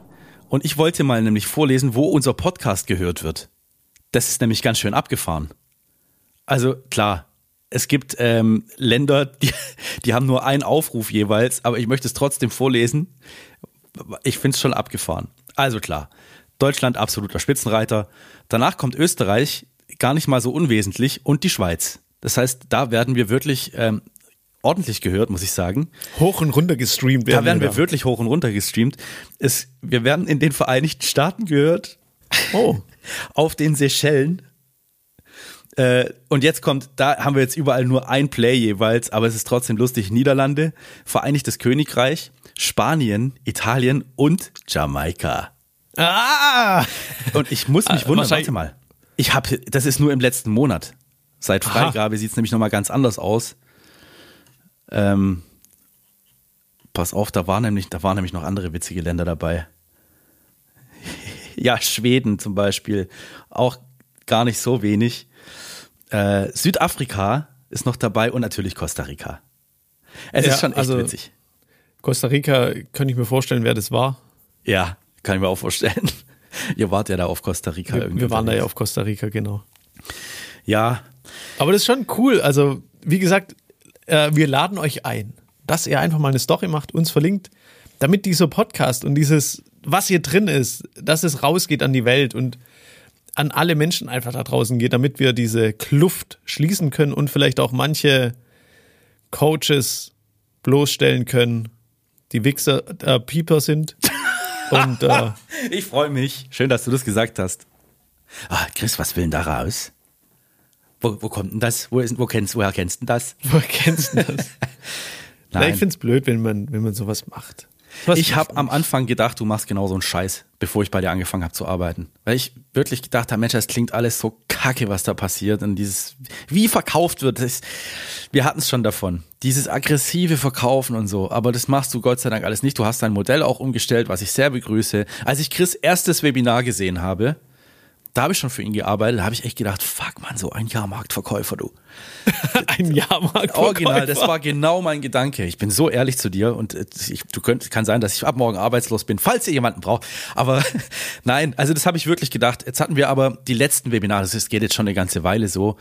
und ich wollte mal nämlich vorlesen, wo unser Podcast gehört wird. Das ist nämlich ganz schön abgefahren. Also klar, es gibt ähm, Länder, die, (laughs) die haben nur einen Aufruf jeweils, aber ich möchte es trotzdem vorlesen. Ich finde es schon abgefahren. Also klar, Deutschland absoluter Spitzenreiter. Danach kommt Österreich, gar nicht mal so unwesentlich, und die Schweiz. Das heißt, da werden wir wirklich ähm, ordentlich gehört, muss ich sagen. Hoch und runter gestreamt Da werden wir da. wirklich hoch und runter gestreamt. Es, wir werden in den Vereinigten Staaten gehört, Oh, (laughs) auf den Seychellen. Äh, und jetzt kommt, da haben wir jetzt überall nur ein Play jeweils, aber es ist trotzdem lustig. Niederlande, Vereinigtes Königreich, Spanien, Italien und Jamaika. ah! Und ich muss mich Ah, wundern, warte mal. Ich habe, das ist nur im letzten Monat. Seit. Freigabe sieht es nämlich nochmal ganz anders aus. Ähm, pass auf, da war nämlich, da waren nämlich noch andere witzige Länder dabei. (laughs) Ja, Schweden zum Beispiel. Auch gar nicht so wenig. Äh, Südafrika ist noch dabei und natürlich Costa Rica. Es Ja, ist schon echt also- witzig. Costa Rica, könnte ich mir vorstellen, wer das war. Ja, kann ich mir auch vorstellen. (laughs) Ihr wart ja da auf Costa Rica Wir, irgendwie. wir waren da ja auf Costa Rica, genau. Ja, Aber das ist schon cool. Also, wie gesagt, äh, wir laden euch ein, dass ihr einfach mal eine Story macht, uns verlinkt, damit dieser Podcast und dieses, was hier drin ist, dass es rausgeht an die Welt und an alle Menschen einfach da draußen geht, damit wir diese Kluft schließen können und vielleicht auch manche Coaches bloßstellen können, die Wichser, äh, Pieper sind. (laughs) Und äh, Ich freue mich. Schön, dass du das gesagt hast. Ah, Chris, was will denn da raus? Wo, wo kommt denn das? Wo ist, wo kennst, woher kennst du das? (laughs) woher kennst du das? (laughs) Nein. ich find's blöd, wenn man, wenn man sowas macht. Was ich habe am Anfang gedacht, du machst genau so einen Scheiß, bevor ich bei dir angefangen habe zu arbeiten. Weil ich wirklich gedacht habe, Mensch, das klingt alles so kacke, was da passiert. Und dieses, wie verkauft wird, das, wir hatten es schon davon. Dieses aggressive Verkaufen und so. Aber das machst du Gott sei Dank alles nicht. Du hast dein Modell auch umgestellt, was ich sehr begrüße. Als ich Chris erstes Webinar gesehen habe, da habe ich schon für ihn gearbeitet, da habe ich echt gedacht, fuck man, so ein Jahrmarktverkäufer, du. (laughs) ein Jahrmarkt. Original, das war genau mein Gedanke. Ich bin so ehrlich zu dir und äh, ich, du könnt, kann sein, dass ich ab morgen arbeitslos bin, falls ihr jemanden braucht. Aber (laughs) nein, also das habe ich wirklich gedacht. Jetzt hatten wir aber die letzten Webinare, das geht jetzt schon eine ganze Weile so.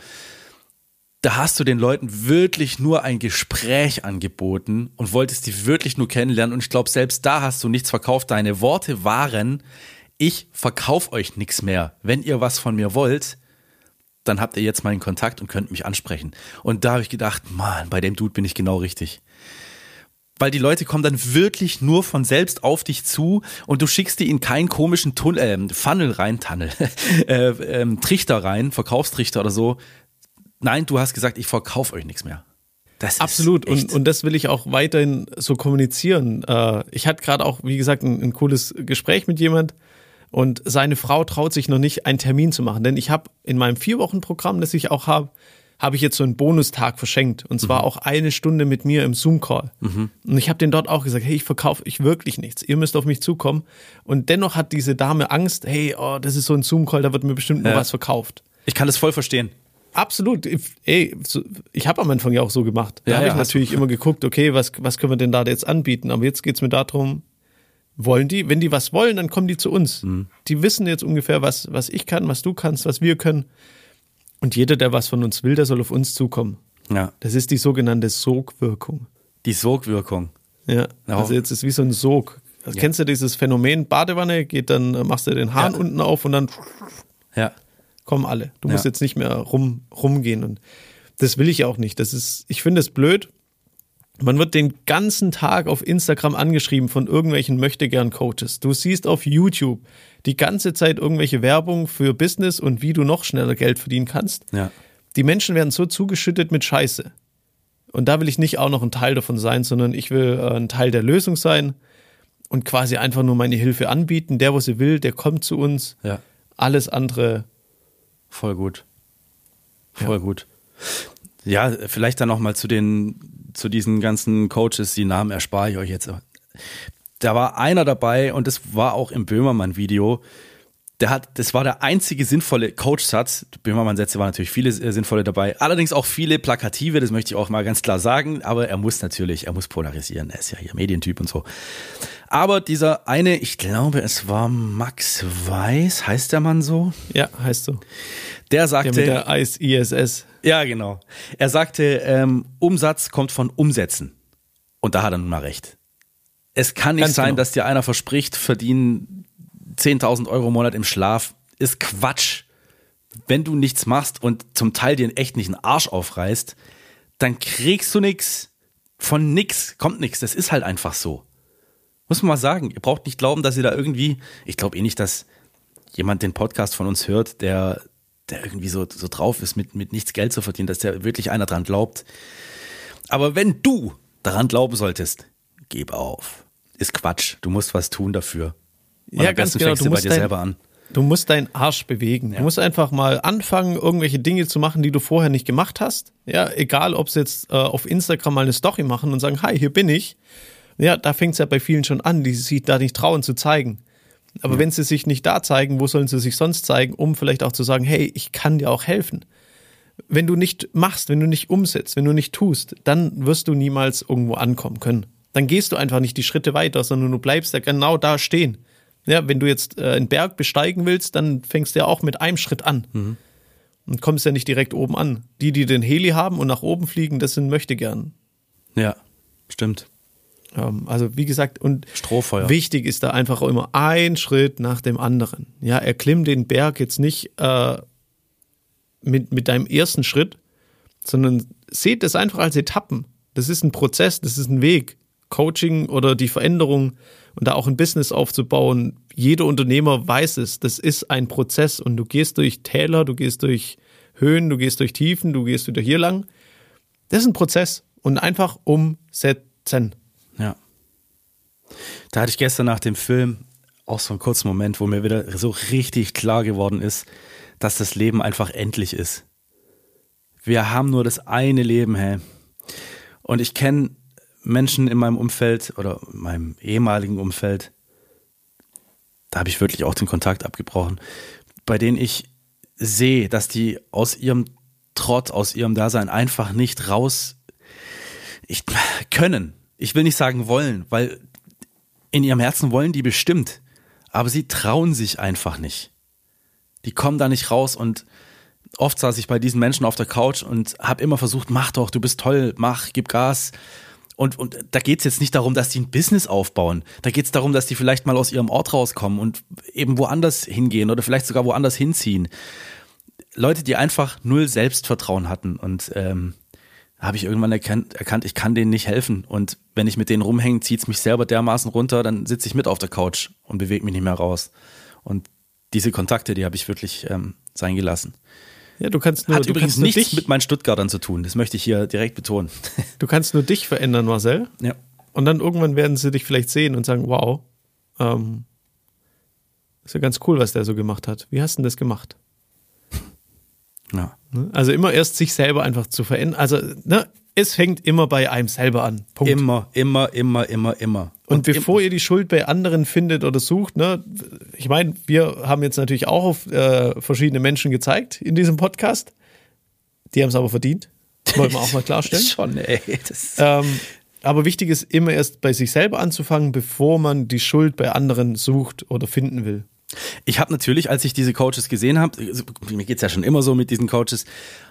Da hast du den Leuten wirklich nur ein Gespräch angeboten und wolltest die wirklich nur kennenlernen. Und ich glaube, selbst da hast du nichts verkauft. Deine Worte waren, ich verkauf euch nichts mehr. Wenn ihr was von mir wollt, dann habt ihr jetzt meinen Kontakt und könnt mich ansprechen. Und da habe ich gedacht, Mann, bei dem Dude bin ich genau richtig. Weil die Leute kommen dann wirklich nur von selbst auf dich zu und du schickst die in keinen komischen Tunnel, ähm, Funnel rein, Tunnel, (laughs) äh, ähm, Trichter rein, Verkaufstrichter oder so. Nein, du hast gesagt, ich verkaufe euch nichts mehr. Das ist Absolut. Und, und das will ich auch weiterhin so kommunizieren. Äh, ich hatte gerade auch, wie gesagt, ein, ein cooles Gespräch mit jemand, Und seine Frau traut sich noch nicht, einen Termin zu machen. Denn ich habe in meinem Vier-Wochen-Programm, das ich auch habe, habe ich jetzt so einen Bonustag verschenkt. Und zwar mhm. auch eine Stunde mit mir im Zoom-Call. Mhm. Und ich habe den dort auch gesagt, hey, ich verkaufe ich wirklich nichts. Ihr müsst auf mich zukommen. Und dennoch hat diese Dame Angst, hey, oh, das ist so ein Zoom-Call, da wird mir bestimmt nur ja. was verkauft. Ich kann das voll verstehen. Absolut. Ey, ich habe am Anfang ja auch so gemacht. Da ja, habe ich natürlich (laughs) immer geguckt, okay, was, was können wir denn da jetzt anbieten? Aber jetzt geht's mir darum, wollen die, wenn die was wollen, dann kommen die zu uns. Mhm. Die wissen jetzt ungefähr, was, was ich kann, was du kannst, was wir können. Und jeder, der was von uns will, der soll auf uns zukommen. Ja. Das ist die sogenannte Sogwirkung. Die Sogwirkung. Ja. Also jetzt ist wie so ein Sog. Also ja. Kennst du dieses Phänomen Badewanne, geht dann, machst du den Hahn ja. unten auf und dann ja. kommen alle. Du musst jetzt nicht mehr rum, rumgehen. Und das will ich auch nicht. Das ist, ich finde es blöd, man wird den ganzen Tag auf Instagram angeschrieben von irgendwelchen Möchtegern-Coaches. Du siehst auf YouTube die ganze Zeit irgendwelche Werbung für Business und wie du noch schneller Geld verdienen kannst. Ja. Die Menschen werden so zugeschüttet mit Scheiße. Und da will ich nicht auch noch ein Teil davon sein, sondern ich will äh, ein Teil der Lösung sein und quasi einfach nur meine Hilfe anbieten. Der, wo sie will, der kommt zu uns. Ja. Alles andere. Voll gut. Voll ja. gut. Ja, vielleicht dann noch mal zu den zu diesen ganzen Coaches, die Namen erspare ich euch jetzt. Da war einer dabei und das war auch im Böhmermann-Video. Der hat, das war der einzige sinnvolle Coach-Satz. Böhmermann-Sätze waren natürlich viele äh, sinnvolle dabei. Allerdings auch viele plakative, das möchte ich auch mal ganz klar sagen. Aber er muss natürlich, er muss polarisieren. Er ist ja hier Medientyp und so. Aber dieser eine, ich glaube, es war Max Weiß, heißt der Mann so? Ja, heißt so. Der sagte. Der mit der ISS. Ja, genau. Er sagte, ähm, Umsatz kommt von Umsätzen. Und da hat er nun mal recht. Es kann nicht Ganz sein, genau. dass dir einer verspricht, verdienen 10.000 Euro im Monat im Schlaf. Ist Quatsch. Wenn du nichts machst und zum Teil dir echt nicht einen Arsch aufreißt, dann kriegst du nichts. Von nix kommt nichts. Das ist halt einfach so. Muss man mal sagen. Ihr braucht nicht glauben, dass ihr da irgendwie, ich glaube eh nicht, dass jemand den Podcast von uns hört, der der irgendwie so, so drauf ist, mit, mit nichts Geld zu verdienen, dass der wirklich einer dran glaubt. Aber wenn du daran glauben solltest, gib auf. Ist Quatsch. Du musst was tun dafür. Und ja, ganz genau. Du musst, bei dir selber an. du musst deinen Arsch bewegen. Ja. Du musst einfach mal anfangen, irgendwelche Dinge zu machen, die du vorher nicht gemacht hast. Ja, egal, ob sie jetzt äh, auf Instagram mal eine Story machen und sagen, hi, hier bin ich. Ja, da fängt es ja bei vielen schon an, die sich da nicht trauen zu zeigen. Aber ja. wenn sie sich nicht da zeigen, wo sollen sie sich sonst zeigen, um vielleicht auch zu sagen, hey, ich kann dir auch helfen. Wenn du nicht machst, wenn du nicht umsetzt, wenn du nicht tust, dann wirst du niemals irgendwo ankommen können. Dann gehst du einfach nicht die Schritte weiter, sondern du bleibst ja genau da stehen. Ja, wenn du jetzt äh, einen Berg besteigen willst, dann fängst du ja auch mit einem Schritt an. Mhm. Und kommst ja nicht direkt oben an. Die, die den Heli haben und nach oben fliegen, das sind möchte gern. Ja, stimmt. Ähm, also wie gesagt, und Strohfeuer. wichtig ist da einfach auch immer ein Schritt nach dem anderen. Ja, erklimm den Berg jetzt nicht äh, mit, mit deinem ersten Schritt, sondern seht das einfach als Etappen. Das ist ein Prozess, das ist ein Weg. Coaching oder die Veränderung und da auch ein Business aufzubauen. Jeder Unternehmer weiß es, das ist ein Prozess und du gehst durch Täler, du gehst durch Höhen, du gehst durch Tiefen, du gehst wieder hier lang. Das ist ein Prozess und einfach umsetzen. Ja. Da hatte ich gestern nach dem Film auch so einen kurzen Moment, wo mir wieder so richtig klar geworden ist, dass das Leben einfach endlich ist. Wir haben nur das eine Leben, hä? Und ich kenne Menschen in meinem Umfeld oder in meinem ehemaligen Umfeld, da habe ich wirklich auch den Kontakt abgebrochen, bei denen ich sehe, dass die aus ihrem Trott, aus ihrem Dasein einfach nicht raus ich, können ich will nicht sagen wollen, weil in ihrem Herzen wollen die bestimmt, aber sie trauen sich einfach nicht. Die kommen da nicht raus und oft saß ich bei diesen Menschen auf der Couch und habe immer versucht, mach doch, du bist toll, mach, gib Gas. Und, und da geht's jetzt nicht darum, dass die ein Business aufbauen. Da geht's darum, dass die vielleicht mal aus ihrem Ort rauskommen und eben woanders hingehen oder vielleicht sogar woanders hinziehen. Leute, die einfach null Selbstvertrauen hatten und ähm, habe ich irgendwann erkannt, erkannt, ich kann denen nicht helfen. Und wenn ich mit denen rumhänge, zieht's mich selber dermaßen runter, dann sitze ich mit auf der Couch und bewege mich nicht mehr raus. Und diese Kontakte, die habe ich wirklich ähm, sein gelassen. Ja, du kannst nur, Hat du übrigens kannst nichts mit meinen Stuttgartern zu tun. Das möchte ich hier direkt betonen. (laughs) Du kannst nur dich verändern, Marcel. Ja. Und dann irgendwann werden sie dich vielleicht sehen und sagen, wow, ähm, Ist ja ganz cool, was der so gemacht hat. Wie hast du denn das gemacht? Ja. Ne? Also immer erst sich selber einfach zu verändern. Also ne, es fängt immer bei einem selber an. Punkt. Immer, immer, immer, immer, immer. Und, bevor ihr die Schuld bei anderen findet oder sucht, ne, ich meine, wir haben jetzt natürlich auch auf äh, verschiedene Menschen gezeigt in diesem Podcast. Die haben es aber verdient. Wollen wir auch mal klarstellen. (laughs) Schon, ey. Ähm, aber wichtig ist immer erst bei sich selber anzufangen, bevor man die Schuld bei anderen sucht oder finden will. Ich habe natürlich, als ich diese Coaches gesehen habe, mir geht's ja schon immer so mit diesen Coaches,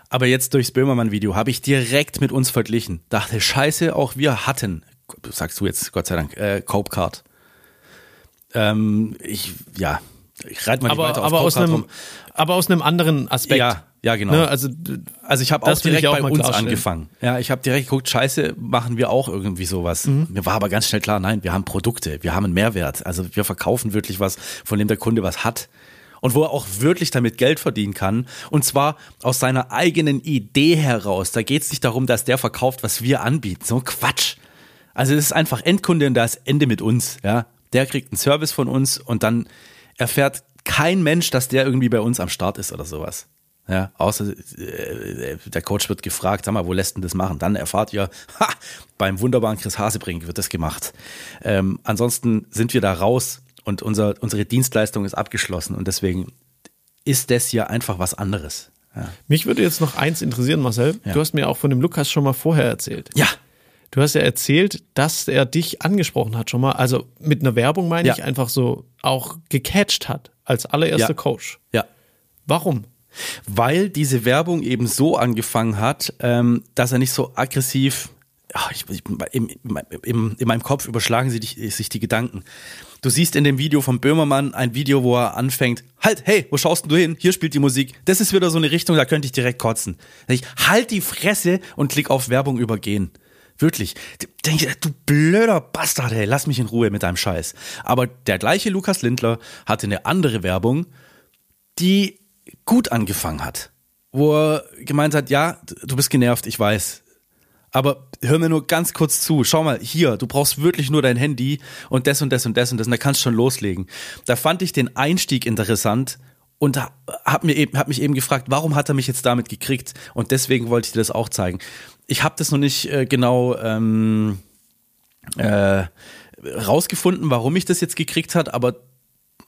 aber jetzt durchs Böhmermann-Video habe ich direkt mit uns verglichen. Dachte, scheiße, auch wir hatten, sagst du jetzt, Gott sei Dank, äh, Cope Card. Ähm, ich, ja, ich reite mal nicht Aber, weiter auf aber, Cope aus Card einem, rum. aber aus einem anderen Aspekt. Ja, ja, genau. Ne, also, Also ich habe auch direkt auch bei uns angefangen. Ja, ich habe direkt geguckt, scheiße, machen wir auch irgendwie sowas. Mhm. Mir war aber ganz schnell klar, nein, wir haben Produkte, wir haben einen Mehrwert. Also wir verkaufen wirklich was, von dem der Kunde was hat. Und wo er auch wirklich damit Geld verdienen kann. Und zwar aus seiner eigenen Idee heraus. Da geht es nicht darum, dass der verkauft, was wir anbieten. So Quatsch. Also es ist einfach Endkunde und da ist Ende mit uns. Ja, Der kriegt einen Service von uns und dann erfährt kein Mensch, dass der irgendwie bei uns am Start ist oder sowas. Ja, außer äh, der Coach wird gefragt, sag mal, wo lässt denn das machen? Dann erfahrt ihr, (laughs) ha, beim wunderbaren Chris Hasebrink wird das gemacht. Ähm, ansonsten sind wir da raus und unser, unsere Dienstleistung ist abgeschlossen und deswegen ist das hier einfach was anderes. Ja. mich würde jetzt noch eins interessieren, Marcel. Ja. Du hast mir auch von dem Lukas schon mal vorher erzählt. ja, Du hast ja erzählt, dass er dich angesprochen hat schon mal. Also mit einer Werbung meine Ja. ich einfach so auch gecatcht hat als allererster Ja. Coach. ja. Warum? weil diese Werbung eben so angefangen hat, ähm, dass er nicht so aggressiv, ach, ich, ich, im, im, in meinem Kopf überschlagen sich die Gedanken. Du siehst in dem Video von Böhmermann ein Video, wo er anfängt, halt, hey, wo schaust denn du hin? Hier spielt die Musik. Das ist wieder so eine Richtung, da könnte ich direkt kotzen. Ich, halt die Fresse und klick auf Werbung übergehen. Wirklich. Denk ich, du blöder Bastard, ey, lass mich in Ruhe mit deinem Scheiß. Aber der gleiche Lukas Lindler hatte eine andere Werbung, die gut angefangen hat. Wo er gemeint hat, ja, du bist genervt, ich weiß. Aber hör mir nur ganz kurz zu. Schau mal, hier, du brauchst wirklich nur dein Handy und das und das und das und das und da kannst du schon loslegen. Da fand ich den Einstieg interessant und hab, mir eben, hab mich eben gefragt, warum hat er mich jetzt damit gekriegt? Und deswegen wollte ich dir das auch zeigen. Ich habe das noch nicht äh, genau ähm, äh, rausgefunden, warum ich das jetzt gekriegt hat, aber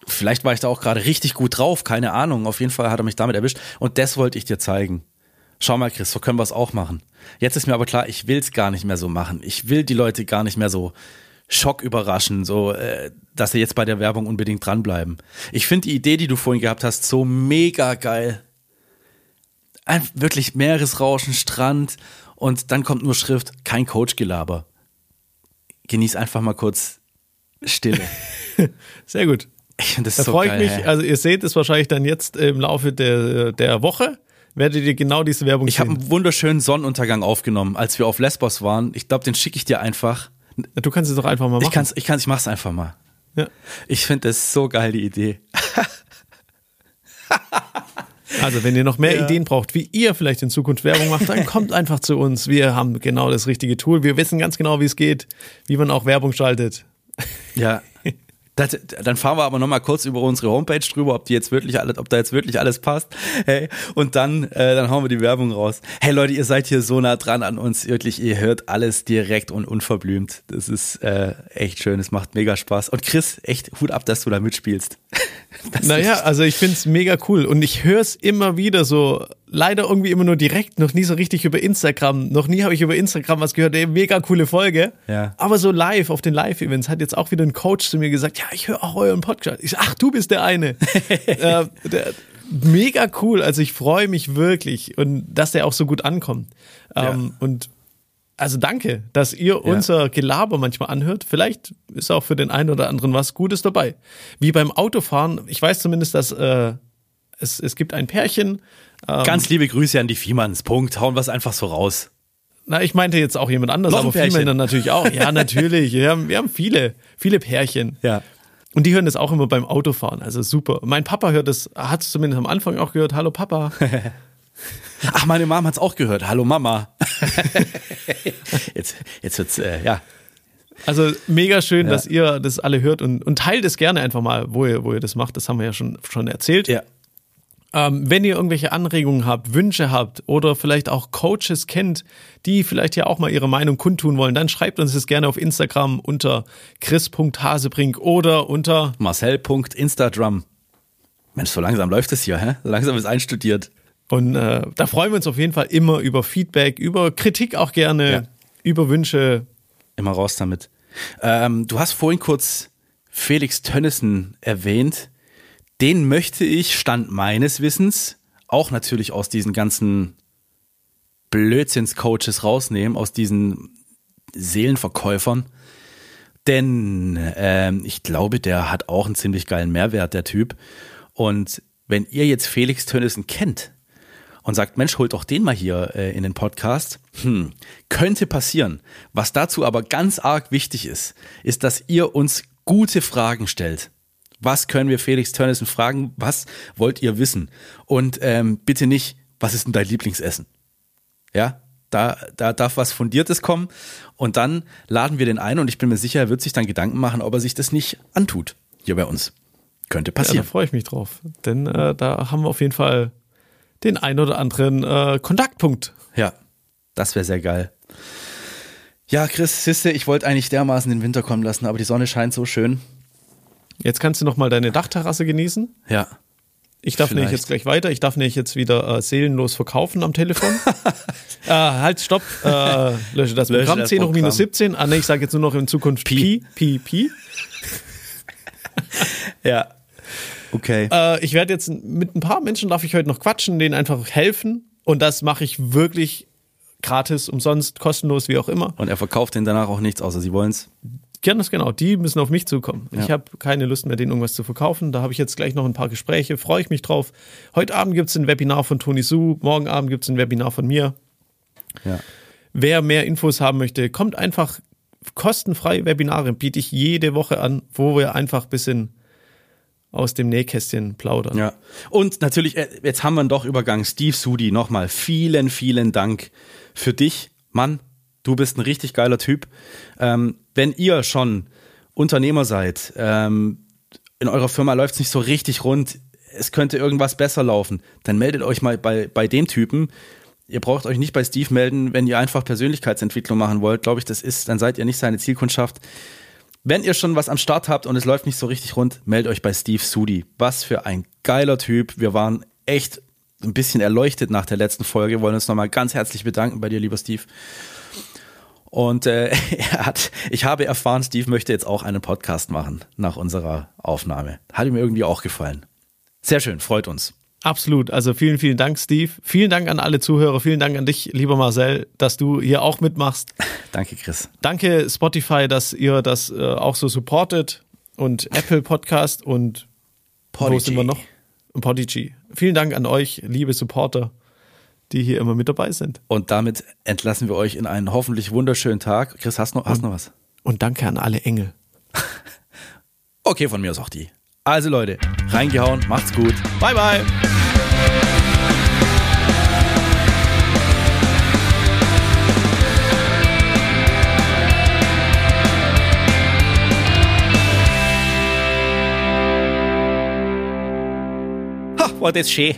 vielleicht war ich da auch gerade richtig gut drauf, keine Ahnung. Auf jeden Fall hat er mich damit erwischt und das wollte ich dir zeigen. Schau mal, Chris, so können wir es auch machen. Jetzt ist mir aber klar, ich will es gar nicht mehr so machen. Ich will die Leute gar nicht mehr so Schock überraschen, so äh, dass sie jetzt bei der Werbung unbedingt dranbleiben. Ich finde die Idee, die du vorhin gehabt hast, so mega geil. Ein wirklich Meeresrauschen, Strand und dann kommt nur Schrift, kein Coach-Gelaber. Genieß einfach mal kurz Stille. (laughs) Sehr gut. Ich finde das Da so freue ich mich. ey. Also ihr seht es wahrscheinlich dann jetzt im Laufe der, der Woche. Werdet ihr genau diese Werbung Ich habe sehen. einen wunderschönen Sonnenuntergang aufgenommen, als wir auf Lesbos waren. Ich glaube, den schicke ich dir einfach. Du kannst es doch einfach mal machen. Ich kann's, ich kann's, ich mach's einfach mal. Ja. Ich finde das so geil, die Idee. Also, wenn ihr noch mehr Ja. Ideen braucht, wie ihr vielleicht in Zukunft Werbung macht, dann kommt einfach zu uns. Wir haben genau das richtige Tool. Wir wissen ganz genau, wie es geht, wie man auch Werbung schaltet. Ja. Das, dann fahren wir aber noch mal kurz über unsere Homepage drüber, ob die jetzt wirklich alles, ob da jetzt wirklich alles passt. Hey, und dann, äh, dann hauen wir die Werbung raus. Hey Leute, ihr seid hier so nah dran an uns. Wirklich, ihr hört alles direkt und unverblümt. Das ist äh, echt schön. Es macht mega Spaß. Und Chris, echt Hut ab, dass du da mitspielst. (laughs) Das Naja, also ich find's mega cool und ich höre es immer wieder so, leider irgendwie immer nur direkt, noch nie so richtig über Instagram. Noch nie habe ich über Instagram was gehört, ey, mega coole Folge. Ja. Aber so live auf den Live-Events hat jetzt auch wieder ein Coach zu mir gesagt, ja, ich höre auch euren Podcast. Ich sag, ach, du bist der eine. (laughs) äh, der, mega cool, also ich freue mich wirklich und dass der auch so gut ankommt. Ähm, Und also danke, dass ihr unser Gelaber manchmal anhört. Vielleicht ist auch für den einen oder anderen was Gutes dabei. Wie beim Autofahren, ich weiß zumindest, dass äh, es, es gibt ein Pärchen. Ähm, Ganz liebe Grüße an die Viehmanns. Punkt. Hauen wir es einfach so raus. na, ich meinte jetzt auch jemand anders, aber Pärchen. Männer natürlich auch. Ja, (laughs) natürlich. Wir haben, wir haben viele, viele Pärchen. Ja. Und die hören das auch immer beim Autofahren. Also super. Mein Papa hört das, hat es zumindest am Anfang auch gehört. Hallo Papa. (laughs) Ach, meine Mom hat's auch gehört. Hallo Mama. (laughs) jetzt, jetzt wird's, äh, ja. Also mega schön, ja. dass ihr das alle hört und, und teilt es gerne einfach mal, wo ihr, wo ihr das macht. Das haben wir ja schon, schon erzählt. Ja. Ähm, wenn ihr irgendwelche Anregungen habt, Wünsche habt oder vielleicht auch Coaches kennt, die vielleicht ja auch mal ihre Meinung kundtun wollen, dann schreibt uns das gerne auf Instagram unter chris.hasebrink oder unter marcel.instagram. Mensch, so langsam läuft es hier, hä? Langsam ist einstudiert. Und äh, da freuen wir uns auf jeden Fall immer über Feedback, über Kritik auch gerne, ja. über Wünsche. Immer raus damit. Ähm, du hast vorhin kurz Felix Tönnissen erwähnt den möchte ich, Stand meines Wissens, auch natürlich aus diesen ganzen Blödsinns-Coaches rausnehmen, aus diesen Seelenverkäufern. Denn ähm, ich glaube, der hat auch einen ziemlich geilen Mehrwert, der Typ. Und wenn ihr jetzt Felix Tönnissen kennt und sagt, Mensch, holt doch den mal hier äh, in den Podcast, hm, könnte passieren. Was dazu aber ganz arg wichtig ist, ist, dass ihr uns gute Fragen stellt. Was können wir Felix Tönnissen fragen? Was wollt ihr wissen? Und ähm, bitte nicht, was ist denn dein Lieblingsessen? Ja, da, da darf was Fundiertes kommen. Und dann laden wir den ein und ich bin mir sicher, er wird sich dann Gedanken machen, ob er sich das nicht antut hier bei uns. Könnte passieren. Ja, da freue ich mich drauf. Denn äh, da haben wir auf jeden Fall den ein oder anderen äh, Kontaktpunkt. Ja, das wäre sehr geil. Ja, Chris, Siste, ich wollte eigentlich dermaßen den Winter kommen lassen, aber die Sonne scheint so schön. Jetzt kannst du noch mal deine Dachterrasse genießen. Ja. Ich darf Vielleicht. nämlich jetzt gleich weiter. Ich darf nämlich jetzt wieder äh, seelenlos verkaufen am Telefon. (laughs) äh, halt, stopp. Äh, lösche das lösche Programm. 10 hoch minus 17. Ah, nee, ich sage jetzt nur noch in Zukunft Pi. Pi, Pi. Pi. ja. Okay. Äh, ich werde jetzt mit ein paar Menschen darf ich heute noch quatschen, denen einfach helfen. Und das mache ich wirklich gratis, umsonst, kostenlos, wie auch immer. Und er verkauft denen danach auch nichts, außer sie wollen es. Ganz genau, die müssen auf mich zukommen. Ja. Ich habe keine Lust mehr, denen irgendwas zu verkaufen. Da habe ich jetzt gleich noch ein paar Gespräche, freue ich mich drauf. Heute Abend gibt es ein Webinar von Toni Su, morgen Abend gibt es ein Webinar von mir. Ja. Wer mehr Infos haben möchte, kommt einfach kostenfrei Webinare, biete ich jede Woche an, wo wir einfach ein bisschen aus dem Nähkästchen plaudern. Ja. Und natürlich, äh, jetzt haben wir einen doch Übergang. Steve Sudi, nochmal vielen, vielen Dank für dich, Mann. Du bist ein richtig geiler Typ. Ähm, wenn ihr schon Unternehmer seid, ähm, in eurer Firma läuft es nicht so richtig rund, es könnte irgendwas besser laufen, dann meldet euch mal bei, bei dem Typen. Ihr braucht euch nicht bei Steve melden, wenn ihr einfach Persönlichkeitsentwicklung machen wollt. Glaube ich, das ist, dann seid ihr nicht seine Zielkundschaft. Wenn ihr schon was am Start habt und es läuft nicht so richtig rund, meldet euch bei Steve Sudi. Was für ein geiler Typ. Wir waren echt ein bisschen erleuchtet nach der letzten Folge. Wir wollen uns nochmal ganz herzlich bedanken bei dir, lieber Steve. Und äh, (laughs) er hat, ich habe erfahren, Steve möchte jetzt auch einen Podcast machen nach unserer Aufnahme. Hat ihm irgendwie auch gefallen. Sehr schön, freut uns. Absolut. Also vielen, vielen Dank, Steve. Vielen Dank an alle Zuhörer. Vielen Dank an dich, lieber Marcel, dass du hier auch mitmachst. (laughs) Danke, Chris. Danke, Spotify, dass ihr das äh, auch so supportet und Apple Podcast und Podigy. wo sind wir noch? Podigy. Vielen Dank an euch, liebe Supporter die hier immer mit dabei sind. Und damit entlassen wir euch in einen hoffentlich wunderschönen Tag. Chris, hast du noch, hast noch was? Und danke an alle Engel. (laughs) okay, von mir aus auch die. Also Leute, reingehauen, macht's gut. Bye, bye. Ha, war das schön.